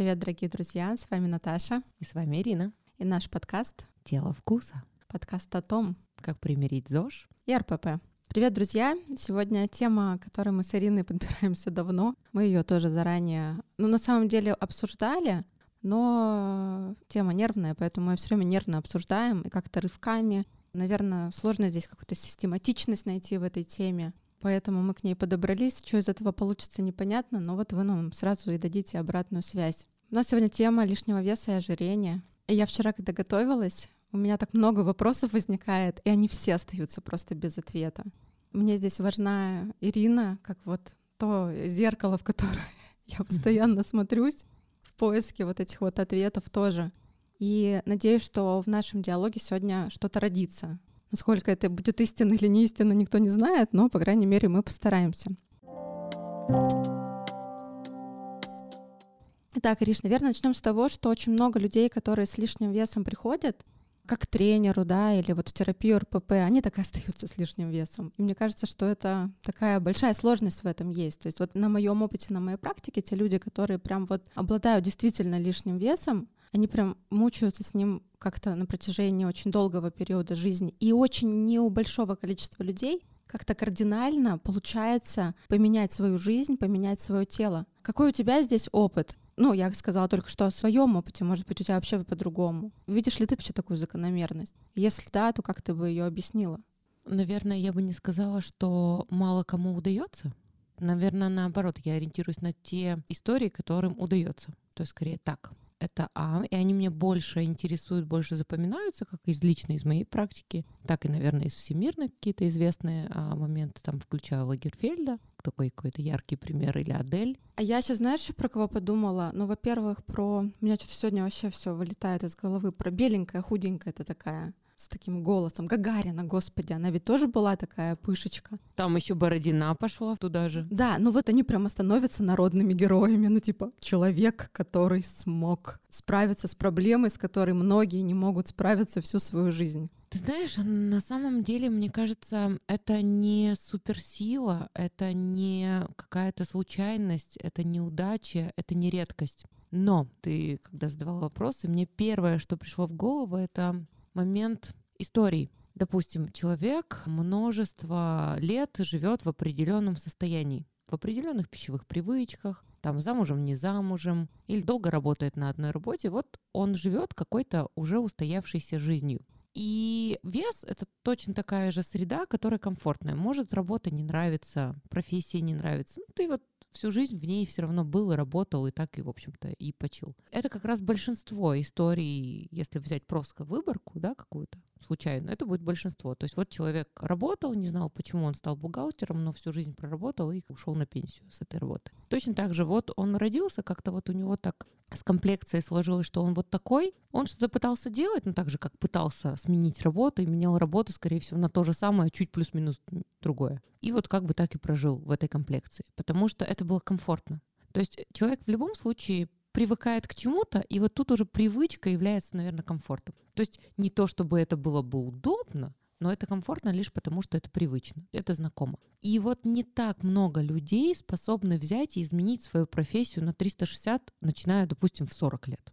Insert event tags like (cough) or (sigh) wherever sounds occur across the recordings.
Привет, дорогие друзья! С вами Наташа. И с вами Ирина. И наш подкаст «Тело вкуса». Подкаст о том, как примирить ЗОЖ и РПП. Привет, друзья! Сегодня тема, которой мы с Ириной (laughs) подбираемся давно. Мы ее тоже заранее, ну, на самом деле, обсуждали, но тема нервная, поэтому мы все время нервно обсуждаем и как-то рывками. Наверное, сложно здесь какую-то систематичность найти в этой теме. Поэтому мы к ней подобрались. Что из этого получится, непонятно, но вот вы нам сразу и дадите обратную связь. У нас сегодня тема лишнего веса и ожирения. И я вчера, когда готовилась, у меня так много вопросов возникает, и они все остаются просто без ответа. Мне здесь важна Ирина, как вот то зеркало, в которое (laughs) я постоянно смотрюсь в поиске вот этих вот ответов тоже. И надеюсь, что в нашем диалоге сегодня что-то родится, Насколько это будет истинно или не истинно, никто не знает, но, по крайней мере, мы постараемся. Итак, Ириш, наверное, начнем с того, что очень много людей, которые с лишним весом приходят, как тренеру, да, или вот в терапию РПП, они так и остаются с лишним весом. И мне кажется, что это такая большая сложность в этом есть. То есть вот на моем опыте, на моей практике, те люди, которые прям вот обладают действительно лишним весом, они прям мучаются с ним как-то на протяжении очень долгого периода жизни. И очень не у большого количества людей как-то кардинально получается поменять свою жизнь, поменять свое тело. Какой у тебя здесь опыт? Ну, я сказала только что о своем опыте, может быть, у тебя вообще по-другому. Видишь ли ты вообще такую закономерность? Если да, то как ты бы ее объяснила? Наверное, я бы не сказала, что мало кому удается. Наверное, наоборот, я ориентируюсь на те истории, которым удается. То есть скорее так это А, и они мне больше интересуют, больше запоминаются, как из личной, из моей практики, так и, наверное, из всемирной какие-то известные а, моменты, там, включая Лагерфельда, такой какой-то яркий пример, или Адель. А я сейчас, знаешь, про кого подумала? Ну, во-первых, про... У меня что-то сегодня вообще все вылетает из головы. Про беленькая, худенькая это такая с таким голосом. Гагарина, господи, она ведь тоже была такая пышечка. Там еще Бородина пошла туда же. Да, ну вот они прямо становятся народными героями. Ну типа человек, который смог справиться с проблемой, с которой многие не могут справиться всю свою жизнь. Ты знаешь, на самом деле, мне кажется, это не суперсила, это не какая-то случайность, это не удача, это не редкость. Но ты, когда задавал вопросы, мне первое, что пришло в голову, это момент истории. Допустим, человек множество лет живет в определенном состоянии, в определенных пищевых привычках, там замужем, не замужем, или долго работает на одной работе, вот он живет какой-то уже устоявшейся жизнью. И вес — это точно такая же среда, которая комфортная. Может, работа не нравится, профессия не нравится. Ну, ты вот всю жизнь в ней все равно был и работал, и так, и, в общем-то, и почил. Это как раз большинство историй, если взять просто выборку, да, какую-то, случайно, это будет большинство. То есть вот человек работал, не знал, почему он стал бухгалтером, но всю жизнь проработал и ушел на пенсию с этой работы. Точно так же вот он родился, как-то вот у него так с комплекцией сложилось, что он вот такой, он что-то пытался делать, ну так же, как пытался сменить работу и менял работу, скорее всего, на то же самое, чуть плюс-минус другое. И вот как бы так и прожил в этой комплекции, потому что это было комфортно. То есть человек в любом случае привыкает к чему-то, и вот тут уже привычка является, наверное, комфортом. То есть не то, чтобы это было бы удобно, но это комфортно лишь потому, что это привычно, это знакомо. И вот не так много людей способны взять и изменить свою профессию на 360, начиная, допустим, в 40 лет.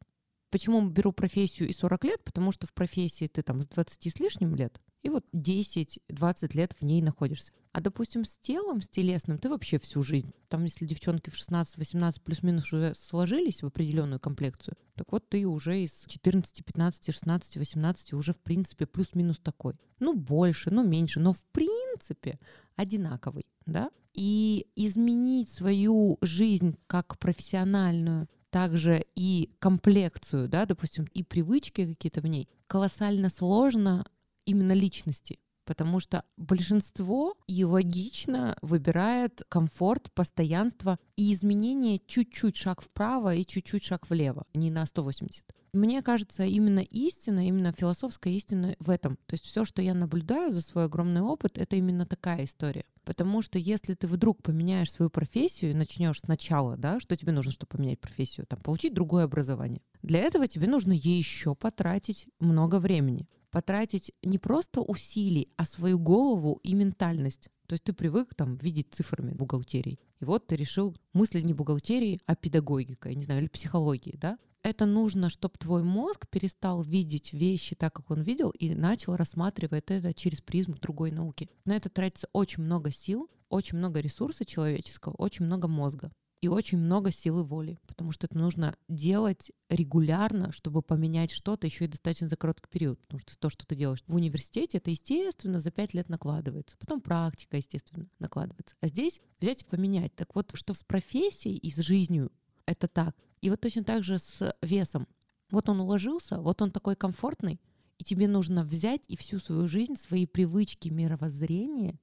Почему беру профессию и 40 лет? Потому что в профессии ты там с 20 с лишним лет, и вот 10-20 лет в ней находишься. А, допустим, с телом, с телесным, ты вообще всю жизнь. Там, если девчонки в 16-18 плюс-минус уже сложились в определенную комплекцию, так вот ты уже из 14, 15, 16, 18 уже, в принципе, плюс-минус такой. Ну, больше, ну, меньше, но в принципе одинаковый, да? И изменить свою жизнь как профессиональную также и комплекцию, да, допустим, и привычки какие-то в ней, колоссально сложно именно личности потому что большинство и логично выбирает комфорт, постоянство и изменение чуть-чуть шаг вправо и чуть-чуть шаг влево, не на 180. Мне кажется, именно истина, именно философская истина в этом. То есть все, что я наблюдаю за свой огромный опыт, это именно такая история. Потому что если ты вдруг поменяешь свою профессию и начнешь сначала, да, что тебе нужно, чтобы поменять профессию, там, получить другое образование. Для этого тебе нужно еще потратить много времени потратить не просто усилий, а свою голову и ментальность. То есть ты привык там видеть цифрами бухгалтерии. И вот ты решил мыслить не бухгалтерией, а педагогикой, не знаю, или психологией, да? Это нужно, чтобы твой мозг перестал видеть вещи так, как он видел, и начал рассматривать это через призму другой науки. На это тратится очень много сил, очень много ресурса человеческого, очень много мозга и очень много силы воли, потому что это нужно делать регулярно, чтобы поменять что-то еще и достаточно за короткий период, потому что то, что ты делаешь в университете, это, естественно, за пять лет накладывается, потом практика, естественно, накладывается. А здесь взять и поменять. Так вот, что с профессией и с жизнью это так. И вот точно так же с весом. Вот он уложился, вот он такой комфортный, и тебе нужно взять и всю свою жизнь, свои привычки, мировоззрение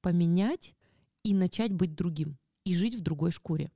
поменять и начать быть другим и жить в другой шкуре.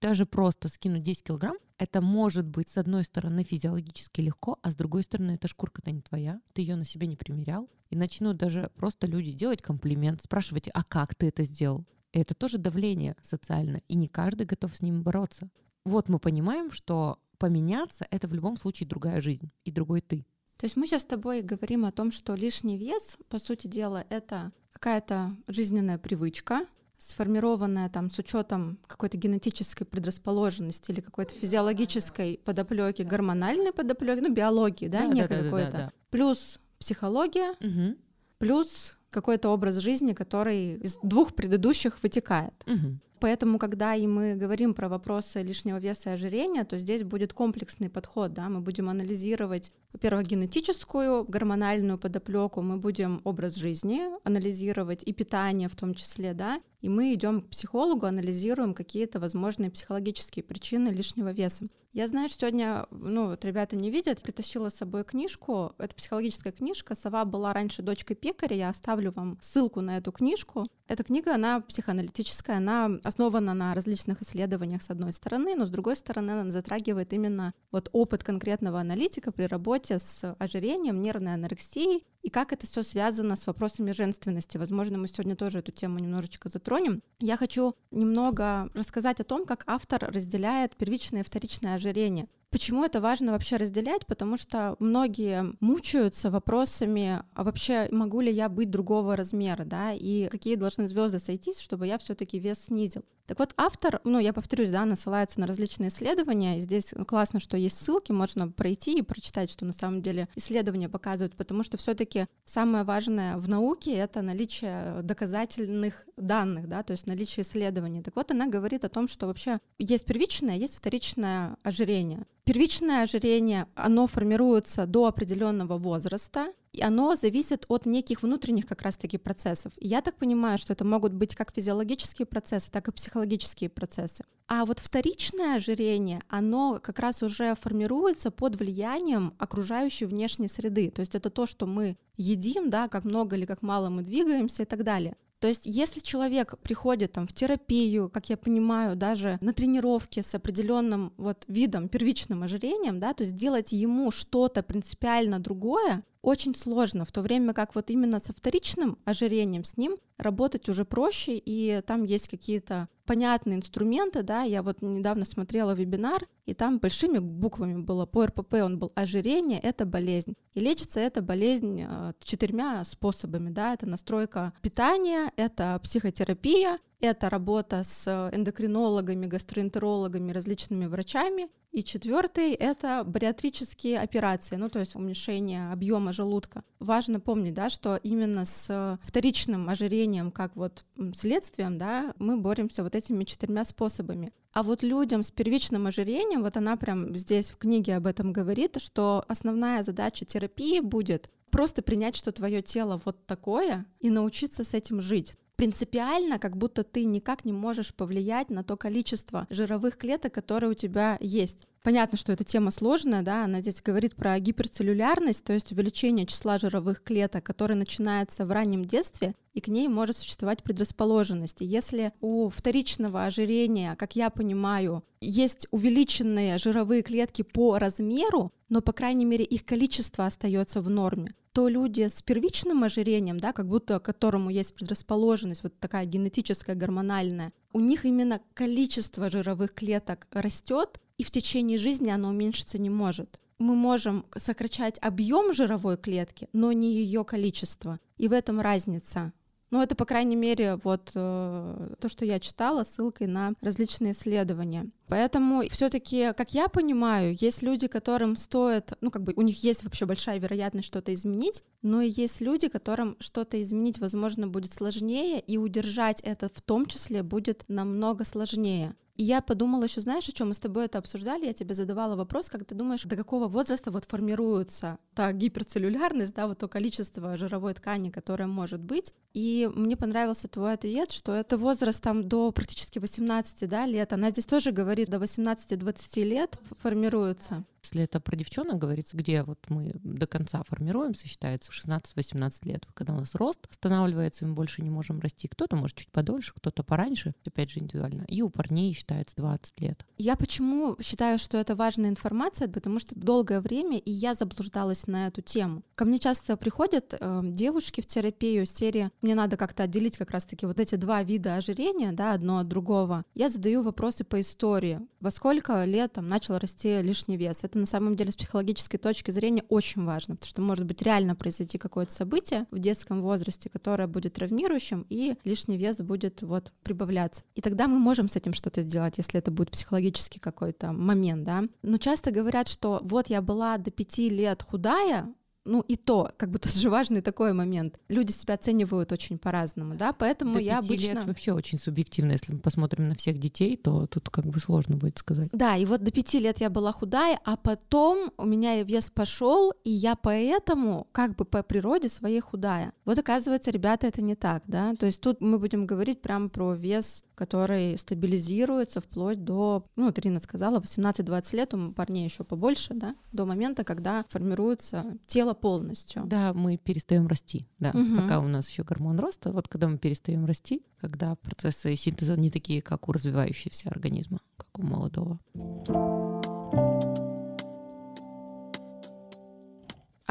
Даже просто скинуть 10 килограмм, это может быть, с одной стороны, физиологически легко, а с другой стороны, эта шкурка-то не твоя, ты ее на себе не примерял. И начнут даже просто люди делать комплимент, спрашивать, а как ты это сделал? Это тоже давление социальное, и не каждый готов с ним бороться. Вот мы понимаем, что поменяться — это в любом случае другая жизнь и другой ты. То есть мы сейчас с тобой говорим о том, что лишний вес, по сути дела, это какая-то жизненная привычка, сформированная там с учетом какой-то генетической предрасположенности или какой-то физиологической подоплеки, гормональной подоплеки, ну, биологии, да, да некой да, какой-то, да, да, плюс психология, угу. плюс какой-то образ жизни, который из двух предыдущих вытекает. Угу. Поэтому, когда и мы говорим про вопросы лишнего веса и ожирения, то здесь будет комплексный подход, да, мы будем анализировать, во-первых, генетическую, гормональную подоплеку, мы будем образ жизни анализировать и питание в том числе, да, и мы идем к психологу, анализируем какие-то возможные психологические причины лишнего веса. Я что сегодня, ну, вот ребята не видят, притащила с собой книжку. Это психологическая книжка. Сова была раньше дочкой пекаря. Я оставлю вам ссылку на эту книжку. Эта книга, она психоаналитическая, она основана на различных исследованиях с одной стороны, но с другой стороны она затрагивает именно вот опыт конкретного аналитика при работе с ожирением, нервной анорексией и как это все связано с вопросами женственности. Возможно, мы сегодня тоже эту тему немножечко затронем. Я хочу немного рассказать о том, как автор разделяет первичное и вторичное ожирение. Почему это важно вообще разделять? Потому что многие мучаются вопросами, а вообще могу ли я быть другого размера, да, и какие должны звезды сойтись, чтобы я все-таки вес снизил. Так вот, автор, ну, я повторюсь, да, она ссылается на различные исследования, и здесь классно, что есть ссылки, можно пройти и прочитать, что на самом деле исследования показывают, потому что все таки самое важное в науке — это наличие доказательных данных, да, то есть наличие исследований. Так вот, она говорит о том, что вообще есть первичное, есть вторичное ожирение. Первичное ожирение, оно формируется до определенного возраста, и оно зависит от неких внутренних как раз-таки процессов. И я так понимаю, что это могут быть как физиологические процессы, так и психологические процессы. А вот вторичное ожирение, оно как раз уже формируется под влиянием окружающей внешней среды. То есть это то, что мы едим, да, как много или как мало мы двигаемся и так далее. То есть, если человек приходит там в терапию, как я понимаю, даже на тренировки с определенным вот видом первичным ожирением, да, то есть делать ему что-то принципиально другое, очень сложно, в то время как вот именно со вторичным ожирением с ним работать уже проще, и там есть какие-то понятные инструменты, да, я вот недавно смотрела вебинар, и там большими буквами было по РПП, он был ожирение, это болезнь. И лечится эта болезнь э, четырьмя способами, да, это настройка питания, это психотерапия, это работа с эндокринологами, гастроэнтерологами, различными врачами, и четвертый — это бариатрические операции, ну то есть уменьшение объема желудка. Важно помнить, да, что именно с вторичным ожирением, как вот следствием, да, мы боремся вот этими четырьмя способами. А вот людям с первичным ожирением, вот она прям здесь в книге об этом говорит, что основная задача терапии будет просто принять, что твое тело вот такое, и научиться с этим жить принципиально, как будто ты никак не можешь повлиять на то количество жировых клеток, которые у тебя есть. Понятно, что эта тема сложная, да, она здесь говорит про гиперцеллюлярность, то есть увеличение числа жировых клеток, которое начинается в раннем детстве, и к ней может существовать предрасположенность. И если у вторичного ожирения, как я понимаю, есть увеличенные жировые клетки по размеру, но, по крайней мере, их количество остается в норме, то люди с первичным ожирением, да, как будто которому есть предрасположенность, вот такая генетическая, гормональная, у них именно количество жировых клеток растет, и в течение жизни оно уменьшиться не может. Мы можем сокращать объем жировой клетки, но не ее количество. И в этом разница Ну, это, по крайней мере, вот э, то, что я читала, ссылкой на различные исследования. Поэтому все-таки, как я понимаю, есть люди, которым стоит, ну, как бы у них есть вообще большая вероятность что-то изменить, но и есть люди, которым что-то изменить, возможно, будет сложнее, и удержать это в том числе будет намного сложнее. И я подумала еще, знаешь, о чем мы с тобой это обсуждали? Я тебе задавала вопрос, как ты думаешь, до какого возраста вот формируется та гиперцеллюлярность, да, вот то количество жировой ткани, которое может быть. И мне понравился твой ответ, что это возраст там до практически 18 да, лет. Она здесь тоже говорит, до 18-20 лет формируется. Если это про девчонок говорится, где вот мы до конца формируемся, считается 16-18 лет, когда у нас рост останавливается, мы больше не можем расти. Кто-то может чуть подольше, кто-то пораньше, опять же индивидуально. И у парней считается 20 лет. Я почему считаю, что это важная информация, потому что долгое время и я заблуждалась на эту тему. Ко мне часто приходят э, девушки в терапию серии «Мне надо как-то отделить как раз-таки вот эти два вида ожирения, да, одно от другого». Я задаю вопросы по истории. Во сколько лет там начал расти лишний вес? это на самом деле с психологической точки зрения очень важно, потому что может быть реально произойти какое-то событие в детском возрасте, которое будет травмирующим, и лишний вес будет вот прибавляться. И тогда мы можем с этим что-то сделать, если это будет психологический какой-то момент, да. Но часто говорят, что вот я была до пяти лет худая, ну и то, как бы тоже (laughs) важный такой момент. Люди себя оценивают очень по-разному, да, поэтому До я пяти обычно... лет вообще очень субъективно, если мы посмотрим на всех детей, то тут как бы сложно будет сказать. Да, и вот до пяти лет я была худая, а потом у меня вес пошел, и я поэтому как бы по природе своей худая. Вот оказывается, ребята, это не так, да, то есть тут мы будем говорить прямо про вес который стабилизируется вплоть до, ну, вот Ирина сказала, 18-20 лет, у парней еще побольше, да, до момента, когда формируется тело полностью. Да, мы перестаем расти, да, угу. пока у нас еще гормон роста, вот когда мы перестаем расти, когда процессы синтеза не такие, как у развивающегося организма, как у молодого.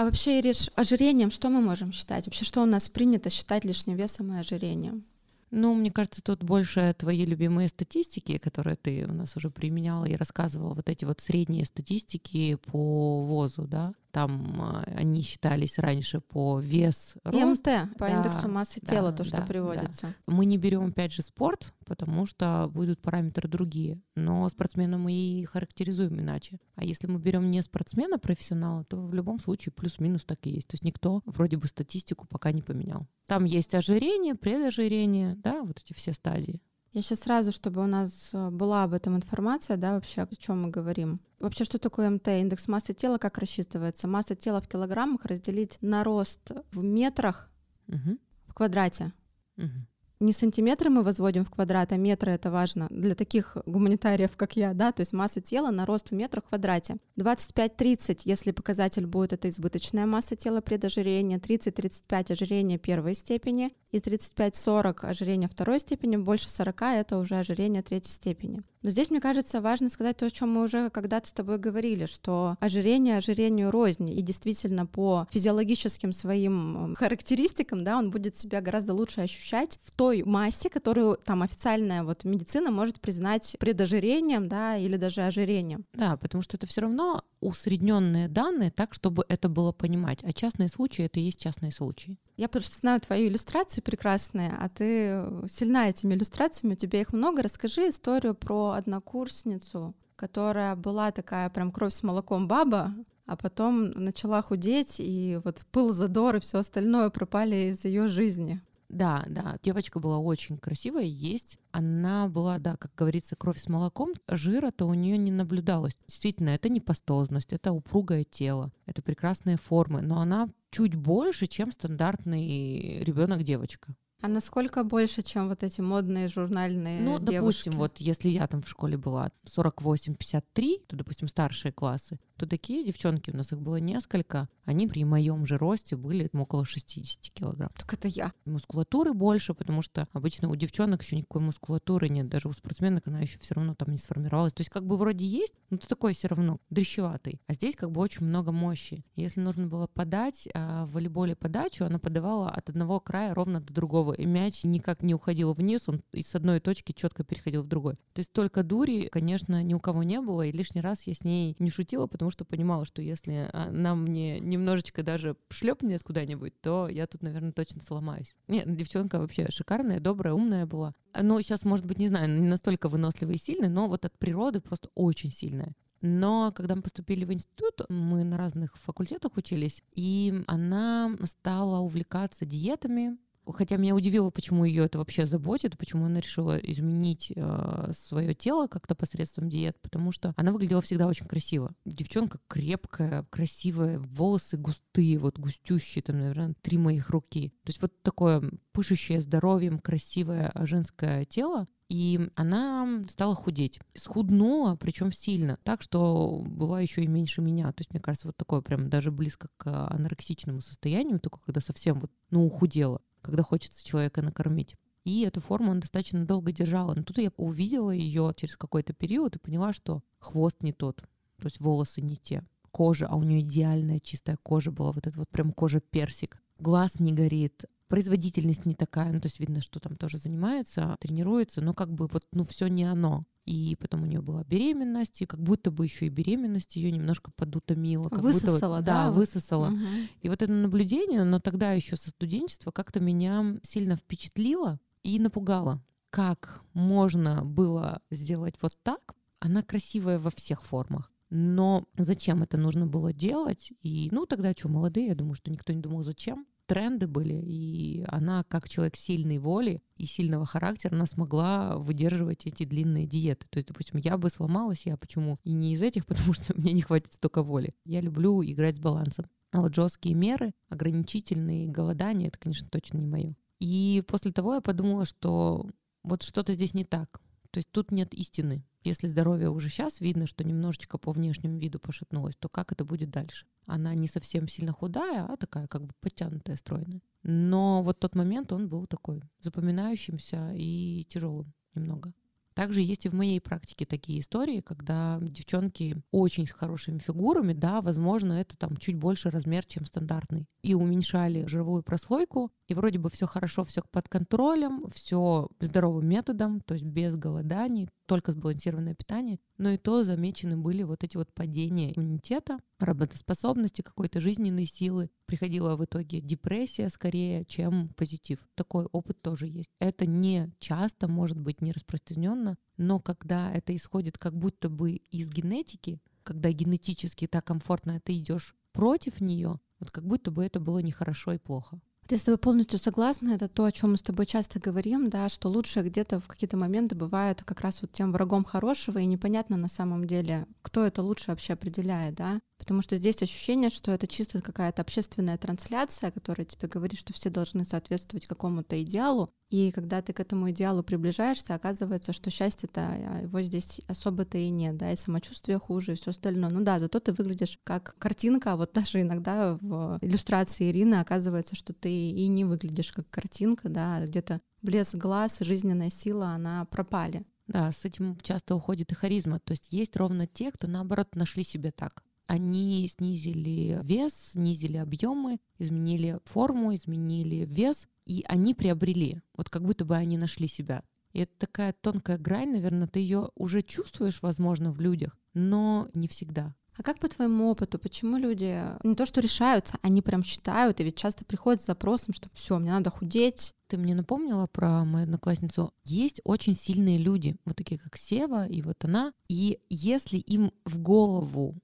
А вообще, Ириш, ожирением что мы можем считать? Вообще, что у нас принято считать лишним весом и ожирением? Ну, мне кажется, тут больше твои любимые статистики, которые ты у нас уже применяла и рассказывала, вот эти вот средние статистики по ВОЗу, да, там а, они считались раньше по вес рост. МТ, по да, индексу массы да, тела, то, что да, приводится. Да. Мы не берем, опять же, спорт, потому что будут параметры другие. Но спортсмена мы и характеризуем иначе. А если мы берем не спортсмена, профессионала, то в любом случае плюс-минус так и есть. То есть никто вроде бы статистику пока не поменял. Там есть ожирение, предожирение, да, вот эти все стадии. Я сейчас сразу, чтобы у нас э, была об этом информация, да, вообще, о чем мы говорим. Вообще, что такое МТ? Индекс массы тела как рассчитывается? Масса тела в килограммах разделить на рост в метрах угу. в квадрате. Угу не сантиметры мы возводим в квадрат, а метры это важно для таких гуманитариев, как я, да, то есть массу тела на рост в метрах в квадрате. 25-30, если показатель будет, это избыточная масса тела при ожирении, 30-35 ожирение первой степени и 35-40 ожирение второй степени, больше 40 это уже ожирение третьей степени. Но здесь, мне кажется, важно сказать то, о чем мы уже когда-то с тобой говорили, что ожирение ожирению рознь, и действительно по физиологическим своим характеристикам, да, он будет себя гораздо лучше ощущать в той массе, которую там официальная вот медицина может признать предожирением, да, или даже ожирением. Да, потому что это все равно усредненные данные так, чтобы это было понимать. А частные случаи — это и есть частные случаи. Я просто знаю твои иллюстрации прекрасные, а ты сильна этими иллюстрациями, у тебя их много. Расскажи историю про однокурсницу, которая была такая прям кровь с молоком баба, а потом начала худеть, и вот пыл, задор и все остальное пропали из ее жизни. Да, да, девочка была очень красивая, есть. Она была, да, как говорится, кровь с молоком. Жира-то у нее не наблюдалось. Действительно, это не пастозность, это упругое тело, это прекрасные формы, но она чуть больше, чем стандартный ребенок-девочка. А насколько больше, чем вот эти модные журнальные Ну, девушки? допустим, вот если я там в школе была 48-53, то, допустим, старшие классы, то такие девчонки, у нас их было несколько, они при моем же росте были около 60 килограмм. Так это я. Мускулатуры больше, потому что обычно у девчонок еще никакой мускулатуры нет, даже у спортсменок она еще все равно там не сформировалась. То есть как бы вроде есть, но ты такой все равно дрещеватый. А здесь как бы очень много мощи. Если нужно было подать а в волейболе подачу, она подавала от одного края ровно до другого, и мяч никак не уходил вниз, он из одной точки четко переходил в другой. То есть только дури, конечно, ни у кого не было, и лишний раз я с ней не шутила, потому что понимала, что если она мне немножечко даже шлепнет куда-нибудь, то я тут, наверное, точно сломаюсь. Нет, ну, девчонка вообще шикарная, добрая, умная была. Ну, сейчас, может быть, не знаю, не настолько выносливая и сильная, но вот от природы просто очень сильная. Но когда мы поступили в институт, мы на разных факультетах учились, и она стала увлекаться диетами, Хотя меня удивило, почему ее это вообще заботит, почему она решила изменить э, свое тело как-то посредством диет, потому что она выглядела всегда очень красиво. Девчонка крепкая, красивая, волосы густые, вот густющие, там, наверное, три моих руки. То есть вот такое пышущее здоровьем, красивое женское тело, и она стала худеть. Схуднула, причем сильно, так что была еще и меньше меня. То есть, мне кажется, вот такое прям даже близко к анорексичному состоянию, только когда совсем вот, ну, ухудела когда хочется человека накормить. И эту форму он достаточно долго держала. Но тут я увидела ее через какой-то период и поняла, что хвост не тот, то есть волосы не те, кожа, а у нее идеальная чистая кожа была, вот эта вот прям кожа персик, глаз не горит, производительность не такая, ну то есть видно, что там тоже занимается, тренируется, но как бы вот, ну все не оно и потом у нее была беременность, и как будто бы еще и беременность ее немножко подутомила. Как высосала, будто, да? Да, высосала. Угу. И вот это наблюдение, но тогда еще со студенчества как-то меня сильно впечатлило и напугало. Как можно было сделать вот так? Она красивая во всех формах. Но зачем это нужно было делать? И, ну, тогда что, молодые, я думаю, что никто не думал, зачем тренды были, и она, как человек сильной воли и сильного характера, она смогла выдерживать эти длинные диеты. То есть, допустим, я бы сломалась, я почему? И не из этих, (laughs) потому что мне не хватит столько воли. Я люблю играть с балансом. А вот жесткие меры, ограничительные голодания, это, конечно, точно не мое. И после того я подумала, что вот что-то здесь не так. То есть тут нет истины. Если здоровье уже сейчас видно, что немножечко по внешнему виду пошатнулось, то как это будет дальше? Она не совсем сильно худая, а такая как бы подтянутая, стройная. Но вот тот момент он был такой запоминающимся и тяжелым немного. Также есть и в моей практике такие истории, когда девчонки очень с хорошими фигурами, да, возможно, это там чуть больше размер, чем стандартный, и уменьшали жировую прослойку, и вроде бы все хорошо, все под контролем, все здоровым методом, то есть без голоданий, только сбалансированное питание, но и то замечены были вот эти вот падения иммунитета, работоспособности, какой-то жизненной силы. Приходила в итоге депрессия скорее, чем позитив. Такой опыт тоже есть. Это не часто, может быть, не распространенно, но когда это исходит как будто бы из генетики, когда генетически так комфортно ты идешь против нее, вот как будто бы это было нехорошо и плохо. Я с тобой полностью согласна. Это то, о чем мы с тобой часто говорим, да, что лучше где-то в какие-то моменты бывает как раз вот тем врагом хорошего, и непонятно на самом деле, кто это лучше вообще определяет, да. Потому что здесь ощущение, что это чисто какая-то общественная трансляция, которая тебе говорит, что все должны соответствовать какому-то идеалу. И когда ты к этому идеалу приближаешься, оказывается, что счастье-то а, его здесь особо-то и нет, да, и самочувствие хуже, и все остальное. Ну да, зато ты выглядишь как картинка, а вот даже иногда в иллюстрации Ирины оказывается, что ты и не выглядишь как картинка, да, а где-то блеск глаз, жизненная сила, она пропали. Да, с этим часто уходит и харизма. То есть есть ровно те, кто, наоборот, нашли себе так они снизили вес, снизили объемы, изменили форму, изменили вес, и они приобрели. Вот как будто бы они нашли себя. И это такая тонкая грань, наверное, ты ее уже чувствуешь, возможно, в людях, но не всегда. А как по твоему опыту, почему люди не то что решаются, они прям считают, и ведь часто приходят с запросом, что все, мне надо худеть. Ты мне напомнила про мою одноклассницу. Есть очень сильные люди, вот такие как Сева и вот она. И если им в голову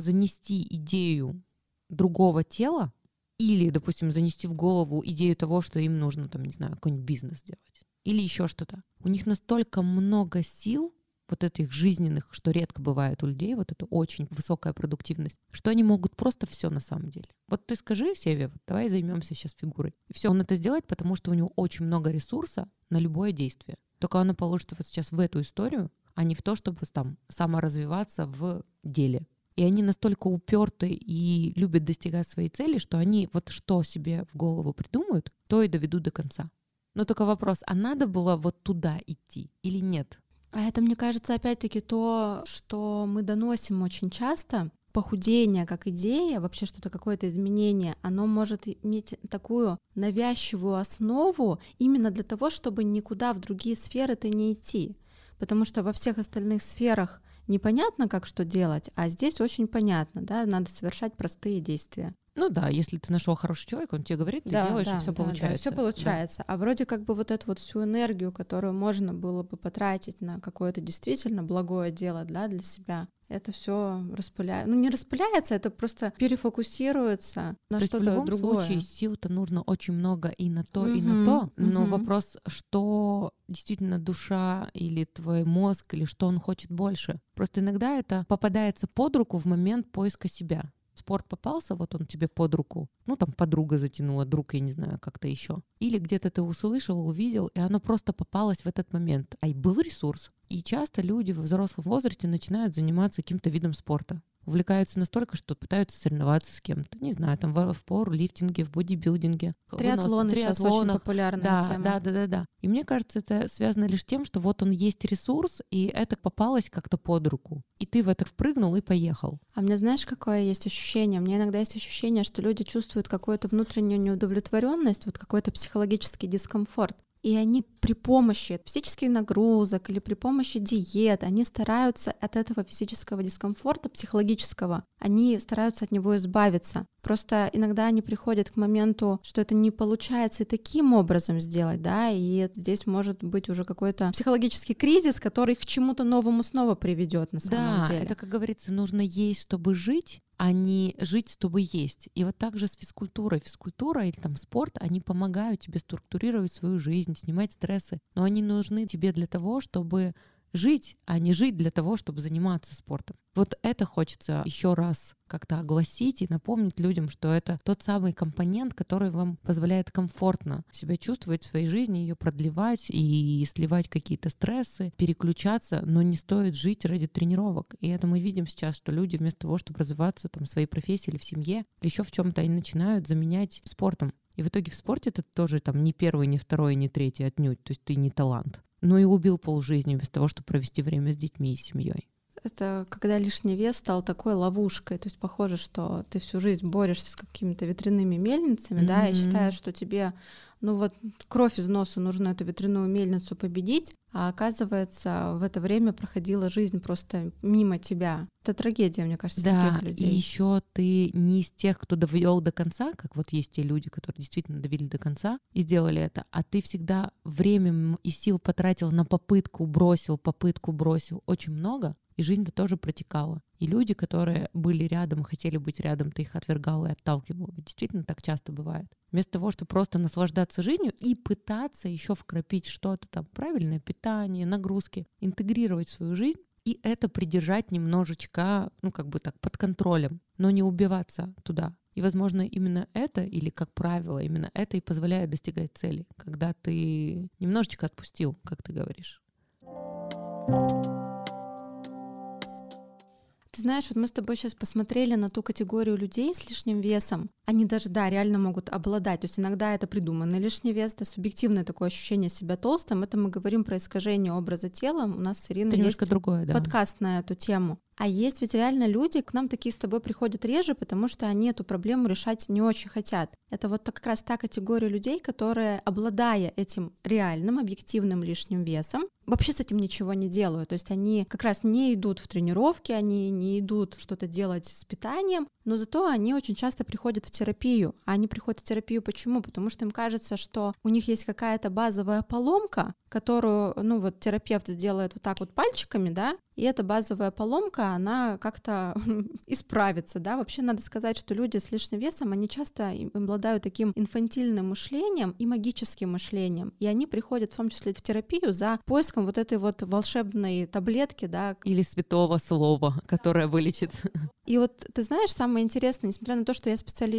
занести идею другого тела или, допустим, занести в голову идею того, что им нужно, там, не знаю, какой-нибудь бизнес делать или еще что-то. У них настолько много сил, вот этих жизненных, что редко бывает у людей, вот это очень высокая продуктивность, что они могут просто все на самом деле. Вот ты скажи Севе, вот давай займемся сейчас фигурой. Все, он это сделает, потому что у него очень много ресурса на любое действие. Только оно получится вот сейчас в эту историю, а не в то, чтобы там саморазвиваться в деле. И они настолько уперты и любят достигать своей цели, что они вот что себе в голову придумают, то и доведут до конца. Но только вопрос, а надо было вот туда идти или нет? А это, мне кажется, опять-таки то, что мы доносим очень часто. Похудение как идея, вообще что-то какое-то изменение, оно может иметь такую навязчивую основу именно для того, чтобы никуда в другие сферы ты не идти. Потому что во всех остальных сферах непонятно, как что делать, а здесь очень понятно, да, надо совершать простые действия. Ну да, если ты нашел хорошего человека, он тебе говорит, ты да, делаешь, да, и все да, получается. Да, все получается. Да. А вроде как бы вот эту вот всю энергию, которую можно было бы потратить на какое-то действительно благое дело да, для себя, это все распыляется. Ну, не распыляется, это просто перефокусируется на то что-то в любом другое. случае сил-то нужно очень много и на то, mm-hmm. и на то. Но mm-hmm. вопрос, что действительно душа или твой мозг, или что он хочет больше. Просто иногда это попадается под руку в момент поиска себя спорт попался, вот он тебе под руку, ну там подруга затянула, друг, я не знаю, как-то еще. Или где-то ты услышал, увидел, и оно просто попалось в этот момент. А и был ресурс. И часто люди в взрослом возрасте начинают заниматься каким-то видом спорта увлекаются настолько, что пытаются соревноваться с кем-то. Не знаю, там в, в пауэрлифтинге, в бодибилдинге. Триатлон сейчас очень популярная да, тема. Да, да, да, да. И мне кажется, это связано лишь тем, что вот он есть ресурс, и это попалось как-то под руку. И ты в это впрыгнул и поехал. А мне знаешь, какое есть ощущение? Мне иногда есть ощущение, что люди чувствуют какую-то внутреннюю неудовлетворенность, вот какой-то психологический дискомфорт. И они при помощи физических нагрузок или при помощи диет, они стараются от этого физического дискомфорта, психологического, они стараются от него избавиться. Просто иногда они приходят к моменту, что это не получается и таким образом сделать, да, и здесь может быть уже какой-то психологический кризис, который их к чему-то новому снова приведет на самом да, деле. Да, это, как говорится, нужно есть, чтобы жить, а не жить, чтобы есть. И вот так же с физкультурой. Физкультура или там спорт, они помогают тебе структурировать свою жизнь, снимать стрессы, но они нужны тебе для того, чтобы жить, а не жить для того, чтобы заниматься спортом. Вот это хочется еще раз как-то огласить и напомнить людям, что это тот самый компонент, который вам позволяет комфортно себя чувствовать в своей жизни, ее продлевать и сливать какие-то стрессы, переключаться, но не стоит жить ради тренировок. И это мы видим сейчас, что люди вместо того, чтобы развиваться там, в своей профессии или в семье, еще в чем-то, они начинают заменять спортом. И в итоге в спорте ты тоже там не первый, не второй, не третий отнюдь. То есть ты не талант но и убил полжизни вместо того, чтобы провести время с детьми и семьей. Это когда лишний вес стал такой ловушкой. То есть похоже, что ты всю жизнь борешься с какими-то ветряными мельницами, mm-hmm. да, и считаешь, что тебе ну вот кровь из носа нужно эту ветряную мельницу победить, а оказывается, в это время проходила жизнь просто мимо тебя. Это трагедия, мне кажется, да, таких людей. И еще ты не из тех, кто довел до конца, как вот есть те люди, которые действительно довели до конца и сделали это, а ты всегда время и сил потратил на попытку, бросил, попытку, бросил очень много, и жизнь-то тоже протекала. И люди, которые были рядом, хотели быть рядом, ты их отвергал и отталкивал. Действительно так часто бывает. Вместо того, чтобы просто наслаждаться жизнью и пытаться еще вкрапить что-то там, правильное питание, нагрузки, интегрировать в свою жизнь, и это придержать немножечко, ну, как бы так, под контролем, но не убиваться туда. И, возможно, именно это, или, как правило, именно это и позволяет достигать цели, когда ты немножечко отпустил, как ты говоришь. Ты знаешь, вот мы с тобой сейчас посмотрели на ту категорию людей с лишним весом. Они даже, да, реально могут обладать. То есть иногда это придуманный лишний вес, да, субъективное такое ощущение себя толстым. Это мы говорим про искажение образа тела. У нас с Ириной это есть другое, да. подкаст на эту тему. А есть ведь реально люди, к нам такие с тобой приходят реже, потому что они эту проблему решать не очень хотят. Это вот как раз та категория людей, которые, обладая этим реальным, объективным лишним весом, вообще с этим ничего не делают. То есть они как раз не идут в тренировки, они не идут что-то делать с питанием, но зато они очень часто приходят в терапию. А они приходят в терапию почему? Потому что им кажется, что у них есть какая-то базовая поломка, которую, ну вот терапевт сделает вот так вот пальчиками, да, и эта базовая поломка, она как-то (laughs) исправится, да. Вообще надо сказать, что люди с лишним весом, они часто обладают таким инфантильным мышлением и магическим мышлением, и они приходят в том числе в терапию за поиском вот этой вот волшебной таблетки, да. Или святого слова, которое вылечит. И вот ты знаешь, самое интересное, несмотря на то, что я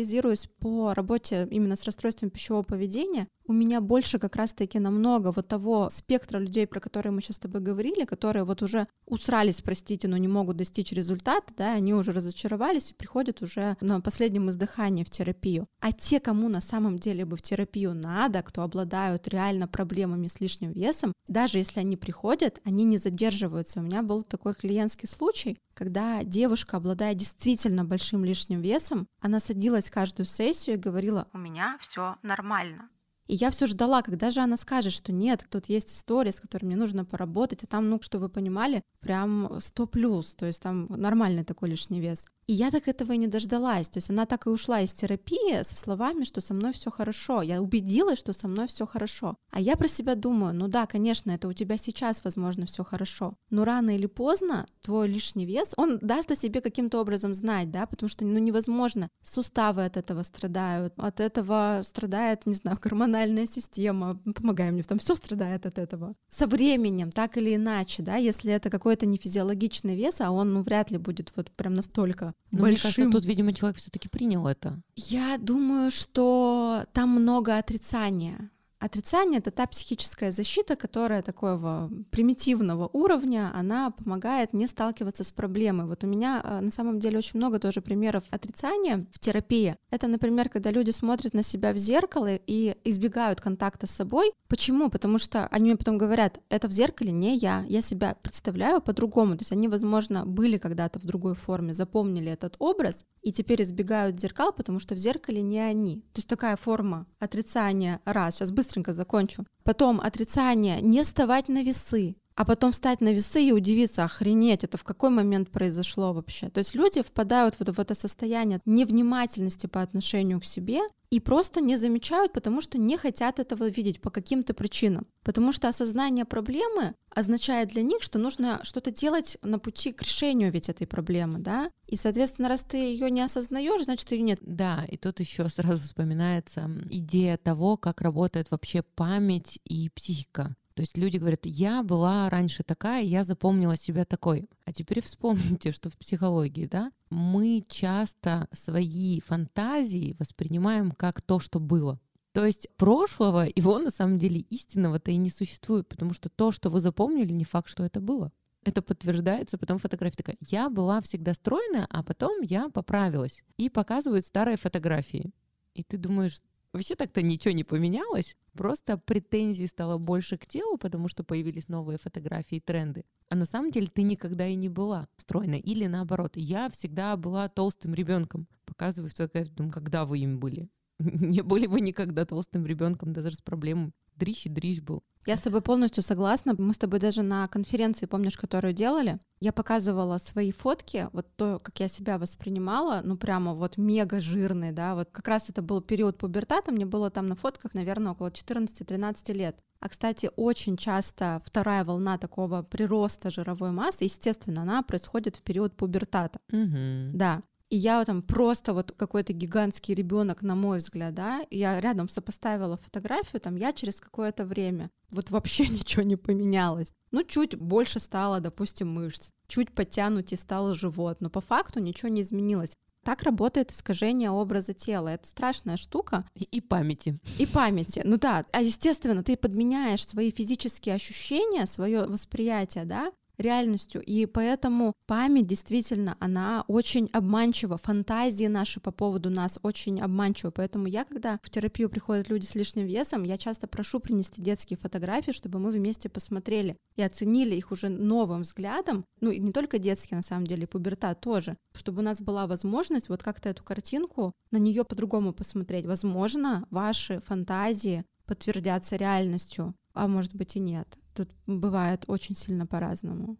специализируюсь по работе именно с расстройством пищевого поведения, у меня больше как раз-таки намного вот того спектра людей, про которые мы сейчас с тобой говорили, которые вот уже усрались, простите, но не могут достичь результата, да, они уже разочаровались и приходят уже на последнем издыхании в терапию. А те, кому на самом деле бы в терапию надо, кто обладают реально проблемами с лишним весом, даже если они приходят, они не задерживаются. У меня был такой клиентский случай, когда девушка, обладая действительно большим лишним весом, она садилась каждую сессию и говорила, у меня все нормально. И я все ждала, когда же она скажет, что нет, тут есть история, с которой мне нужно поработать, а там, ну, что вы понимали, прям 100 плюс, то есть там нормальный такой лишний вес. И я так этого и не дождалась. То есть она так и ушла из терапии со словами, что со мной все хорошо. Я убедилась, что со мной все хорошо. А я про себя думаю, ну да, конечно, это у тебя сейчас, возможно, все хорошо. Но рано или поздно твой лишний вес, он даст о себе каким-то образом знать, да, потому что ну невозможно. Суставы от этого страдают, от этого страдает, не знаю, гормональная система, помогай мне, там все страдает от этого. Со временем, так или иначе, да, если это какой-то нефизиологичный вес, а он, ну, вряд ли будет вот прям настолько но большим. Мне кажется, тут, видимо, человек все-таки принял это. Я думаю, что там много отрицания. Отрицание — это та психическая защита, которая такого примитивного уровня, она помогает не сталкиваться с проблемой. Вот у меня э, на самом деле очень много тоже примеров отрицания в терапии. Это, например, когда люди смотрят на себя в зеркало и избегают контакта с собой. Почему? Потому что они мне потом говорят, это в зеркале не я, я себя представляю по-другому. То есть они, возможно, были когда-то в другой форме, запомнили этот образ, и теперь избегают зеркал, потому что в зеркале не они. То есть такая форма отрицания раз. Сейчас быстренько закончу. Потом отрицание не вставать на весы а потом встать на весы и удивиться, охренеть, это в какой момент произошло вообще. То есть люди впадают вот в это состояние невнимательности по отношению к себе и просто не замечают, потому что не хотят этого видеть по каким-то причинам. Потому что осознание проблемы означает для них, что нужно что-то делать на пути к решению ведь этой проблемы, да? И, соответственно, раз ты ее не осознаешь, значит, ее нет. Да, и тут еще сразу вспоминается идея того, как работает вообще память и психика. То есть люди говорят, я была раньше такая, я запомнила себя такой. А теперь вспомните, что в психологии, да, мы часто свои фантазии воспринимаем как то, что было. То есть прошлого, его на самом деле истинного-то и не существует, потому что то, что вы запомнили, не факт, что это было. Это подтверждается, потом фотография такая. Я была всегда стройная, а потом я поправилась. И показывают старые фотографии. И ты думаешь, Вообще так-то ничего не поменялось, просто претензий стало больше к телу, потому что появились новые фотографии и тренды. А на самом деле ты никогда и не была стройной. Или наоборот, я всегда была толстым ребенком. Показываю фотографию, думаю, когда вы им были? (laughs) Не были вы никогда толстым ребенком, даже с проблемой. Дрищ и дрищ был. Я с тобой полностью согласна. Мы с тобой даже на конференции, помнишь, которую делали, я показывала свои фотки, вот то, как я себя воспринимала, ну прямо вот мега жирный, да, вот как раз это был период пубертата, мне было там на фотках, наверное, около 14-13 лет. А, кстати, очень часто вторая волна такого прироста жировой массы, естественно, она происходит в период пубертата. Угу. Да. И я там просто вот какой-то гигантский ребенок, на мой взгляд, да, я рядом сопоставила фотографию, там я через какое-то время, вот вообще (laughs) ничего не поменялось. Ну, чуть больше стало, допустим, мышц, чуть подтянуть и стал живот, но по факту ничего не изменилось. Так работает искажение образа тела. Это страшная штука. И, и памяти. И памяти. Ну да. А естественно, ты подменяешь свои физические ощущения, свое восприятие, да, реальностью. И поэтому память действительно, она очень обманчива. Фантазии наши по поводу нас очень обманчивы. Поэтому я, когда в терапию приходят люди с лишним весом, я часто прошу принести детские фотографии, чтобы мы вместе посмотрели и оценили их уже новым взглядом. Ну и не только детские, на самом деле, пуберта тоже. Чтобы у нас была возможность вот как-то эту картинку, на нее по-другому посмотреть. Возможно, ваши фантазии подтвердятся реальностью, а может быть и нет. Тут бывает очень сильно по-разному.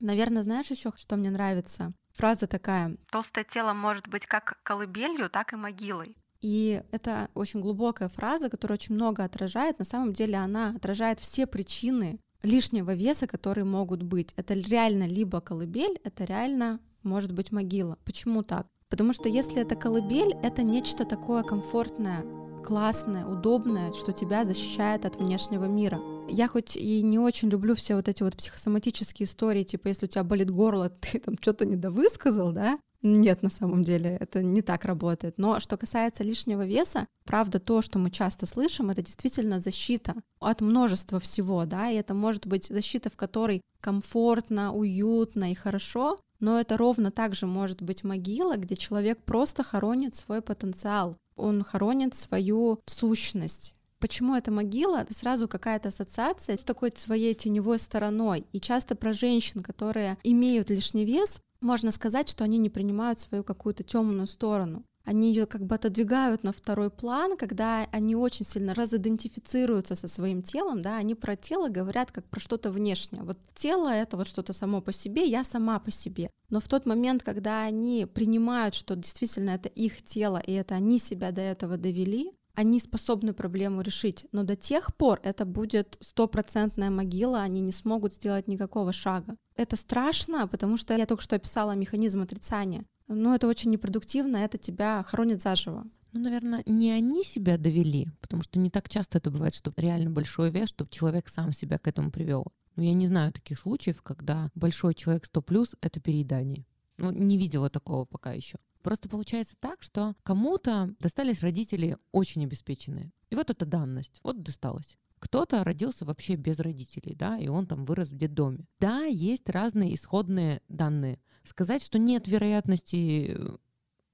Наверное, знаешь еще, что мне нравится? Фраза такая. Толстое тело может быть как колыбелью, так и могилой. И это очень глубокая фраза, которая очень много отражает. На самом деле она отражает все причины лишнего веса, которые могут быть. Это реально либо колыбель, это реально может быть могила. Почему так? Потому что если это колыбель, это нечто такое комфортное, классное, удобное, что тебя защищает от внешнего мира. Я хоть и не очень люблю все вот эти вот психосоматические истории, типа если у тебя болит горло, (laughs) ты там что-то недовысказал, да? Нет, на самом деле, это не так работает. Но что касается лишнего веса, правда, то, что мы часто слышим, это действительно защита от множества всего, да, и это может быть защита, в которой комфортно, уютно и хорошо, но это ровно так же может быть могила, где человек просто хоронит свой потенциал, он хоронит свою сущность. Почему это могила? Это сразу какая-то ассоциация с такой своей теневой стороной. И часто про женщин, которые имеют лишний вес, можно сказать, что они не принимают свою какую-то темную сторону. они ее как бы отодвигают на второй план, когда они очень сильно разидентифицируются со своим телом, да, они про тело говорят как про что-то внешнее. Вот тело — это вот что-то само по себе, я сама по себе. Но в тот момент, когда они принимают, что действительно это их тело, и это они себя до этого довели, они способны проблему решить, но до тех пор это будет стопроцентная могила, они не смогут сделать никакого шага. Это страшно, потому что я только что описала механизм отрицания. Но это очень непродуктивно, это тебя хоронит заживо. Ну, наверное, не они себя довели, потому что не так часто это бывает, что реально большой вес, чтобы человек сам себя к этому привел. Но я не знаю таких случаев, когда большой человек 100 плюс — это переедание. Ну, не видела такого пока еще. Просто получается так, что кому-то достались родители очень обеспеченные. И вот это данность, вот досталось. Кто-то родился вообще без родителей, да, и он там вырос в детдоме. Да, есть разные исходные данные. Сказать, что нет вероятности э,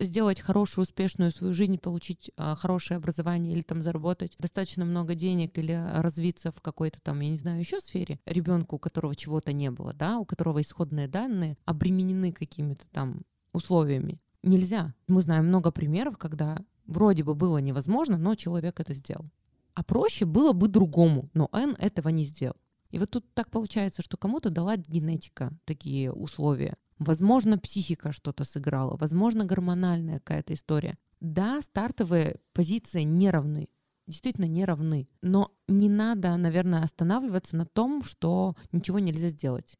сделать хорошую, успешную свою жизнь, получить а, хорошее образование или там заработать достаточно много денег или развиться в какой-то там, я не знаю, еще сфере, ребенку, у которого чего-то не было, да, у которого исходные данные обременены какими-то там условиями нельзя. Мы знаем много примеров, когда вроде бы было невозможно, но человек это сделал. А проще было бы другому, но он этого не сделал. И вот тут так получается, что кому-то дала генетика такие условия. Возможно, психика что-то сыграла, возможно, гормональная какая-то история. Да, стартовые позиции не равны, действительно не равны. Но не надо, наверное, останавливаться на том, что ничего нельзя сделать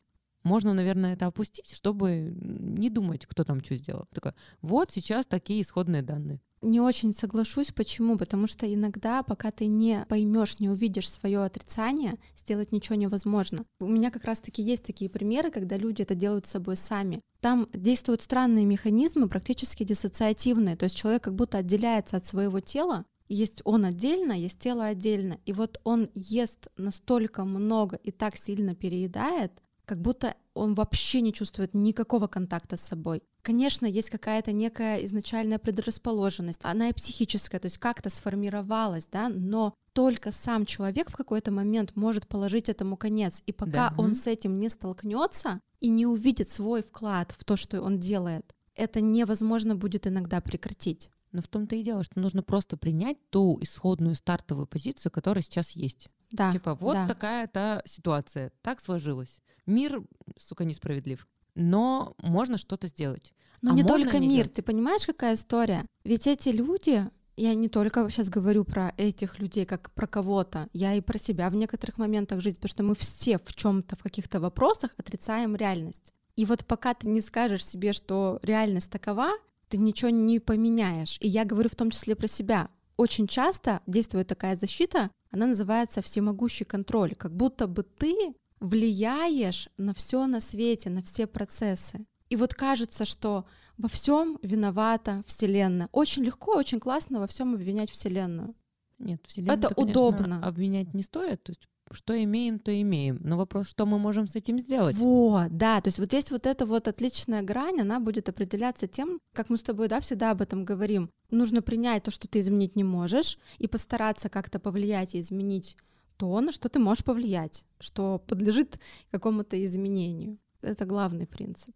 можно, наверное, это опустить, чтобы не думать, кто там что сделал. Такая, вот сейчас такие исходные данные. Не очень соглашусь. Почему? Потому что иногда, пока ты не поймешь, не увидишь свое отрицание, сделать ничего невозможно. У меня как раз-таки есть такие примеры, когда люди это делают с собой сами. Там действуют странные механизмы, практически диссоциативные. То есть человек как будто отделяется от своего тела, есть он отдельно, есть тело отдельно. И вот он ест настолько много и так сильно переедает, как будто он вообще не чувствует никакого контакта с собой. Конечно, есть какая-то некая изначальная предрасположенность, она и психическая, то есть как-то сформировалась, да, но только сам человек в какой-то момент может положить этому конец. И пока да. он с этим не столкнется и не увидит свой вклад в то, что он делает, это невозможно будет иногда прекратить. Но в том-то и дело, что нужно просто принять ту исходную стартовую позицию, которая сейчас есть. Да, типа, вот да. такая-то ситуация, так сложилось. Мир, сука, несправедлив. Но можно что-то сделать. Но а не только не мир, делать. ты понимаешь, какая история? Ведь эти люди, я не только сейчас говорю про этих людей, как про кого-то, я и про себя в некоторых моментах жизни, потому что мы все в чем-то, в каких-то вопросах отрицаем реальность. И вот пока ты не скажешь себе, что реальность такова, ты ничего не поменяешь. И я говорю в том числе про себя. Очень часто действует такая защита, она называется всемогущий контроль, как будто бы ты влияешь на все на свете, на все процессы. И вот кажется, что во всем виновата Вселенная. Очень легко, очень классно во всем обвинять Вселенную. Нет, Вселенную, это конечно, удобно. Обвинять не стоит. То есть что имеем, то имеем. Но вопрос, что мы можем с этим сделать? Вот, да, то есть вот здесь вот эта вот отличная грань, она будет определяться тем, как мы с тобой, да, всегда об этом говорим. Нужно принять то, что ты изменить не можешь, и постараться как-то повлиять и изменить то, на что ты можешь повлиять, что подлежит какому-то изменению. Это главный принцип.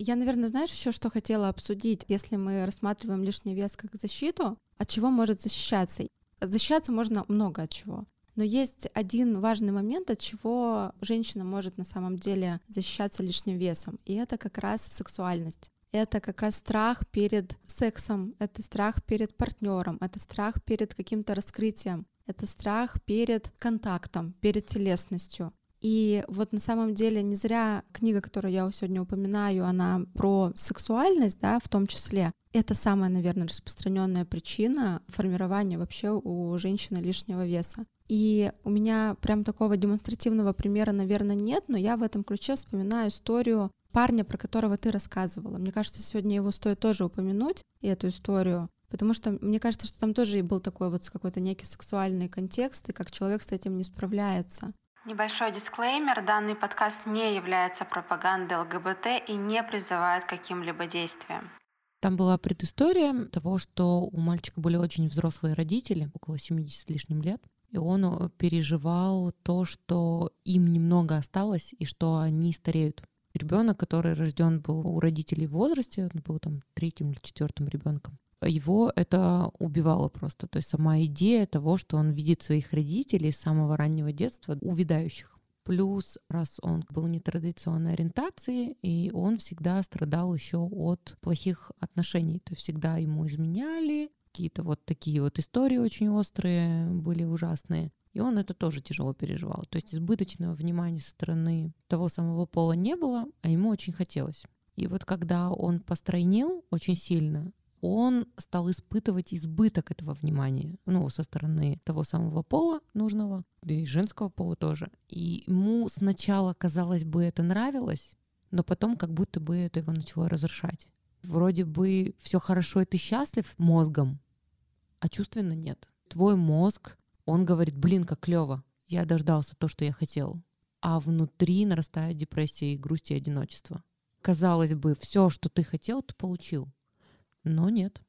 Я, наверное, знаешь еще, что хотела обсудить, если мы рассматриваем лишний вес как защиту, от чего может защищаться? Защищаться можно много от чего. Но есть один важный момент, от чего женщина может на самом деле защищаться лишним весом, и это как раз сексуальность. Это как раз страх перед сексом, это страх перед партнером, это страх перед каким-то раскрытием, это страх перед контактом, перед телесностью. И вот на самом деле не зря книга, которую я сегодня упоминаю, она про сексуальность, да, в том числе. Это самая, наверное, распространенная причина формирования вообще у женщины лишнего веса. И у меня прям такого демонстративного примера, наверное, нет, но я в этом ключе вспоминаю историю парня, про которого ты рассказывала. Мне кажется, сегодня его стоит тоже упомянуть, и эту историю, потому что мне кажется, что там тоже и был такой вот какой-то некий сексуальный контекст, и как человек с этим не справляется. Небольшой дисклеймер. Данный подкаст не является пропагандой ЛГБТ и не призывает к каким-либо действиям. Там была предыстория того, что у мальчика были очень взрослые родители, около 70 с лишним лет, и он э, переживал то, что им немного осталось и что они стареют. Ребенок, который рожден был у родителей в возрасте, он был там третьим или четвертым ребенком. Его это убивало просто. То есть сама идея того, что он видит своих родителей с самого раннего детства увядающих. Плюс, раз он был нетрадиционной ориентации, и он всегда страдал еще от плохих отношений. То есть всегда ему изменяли, какие-то вот такие вот истории очень острые были ужасные. И он это тоже тяжело переживал. То есть избыточного внимания со стороны того самого пола не было, а ему очень хотелось. И вот когда он постройнел очень сильно, он стал испытывать избыток этого внимания, ну, со стороны того самого пола нужного, и женского пола тоже. И ему сначала, казалось бы, это нравилось, но потом как будто бы это его начало разрушать. Вроде бы все хорошо, и ты счастлив мозгом, а чувственно нет. Твой мозг, он говорит, блин, как клево, я дождался то, что я хотел. А внутри нарастает депрессия и грусть и одиночество. Казалось бы, все, что ты хотел, ты получил но нет.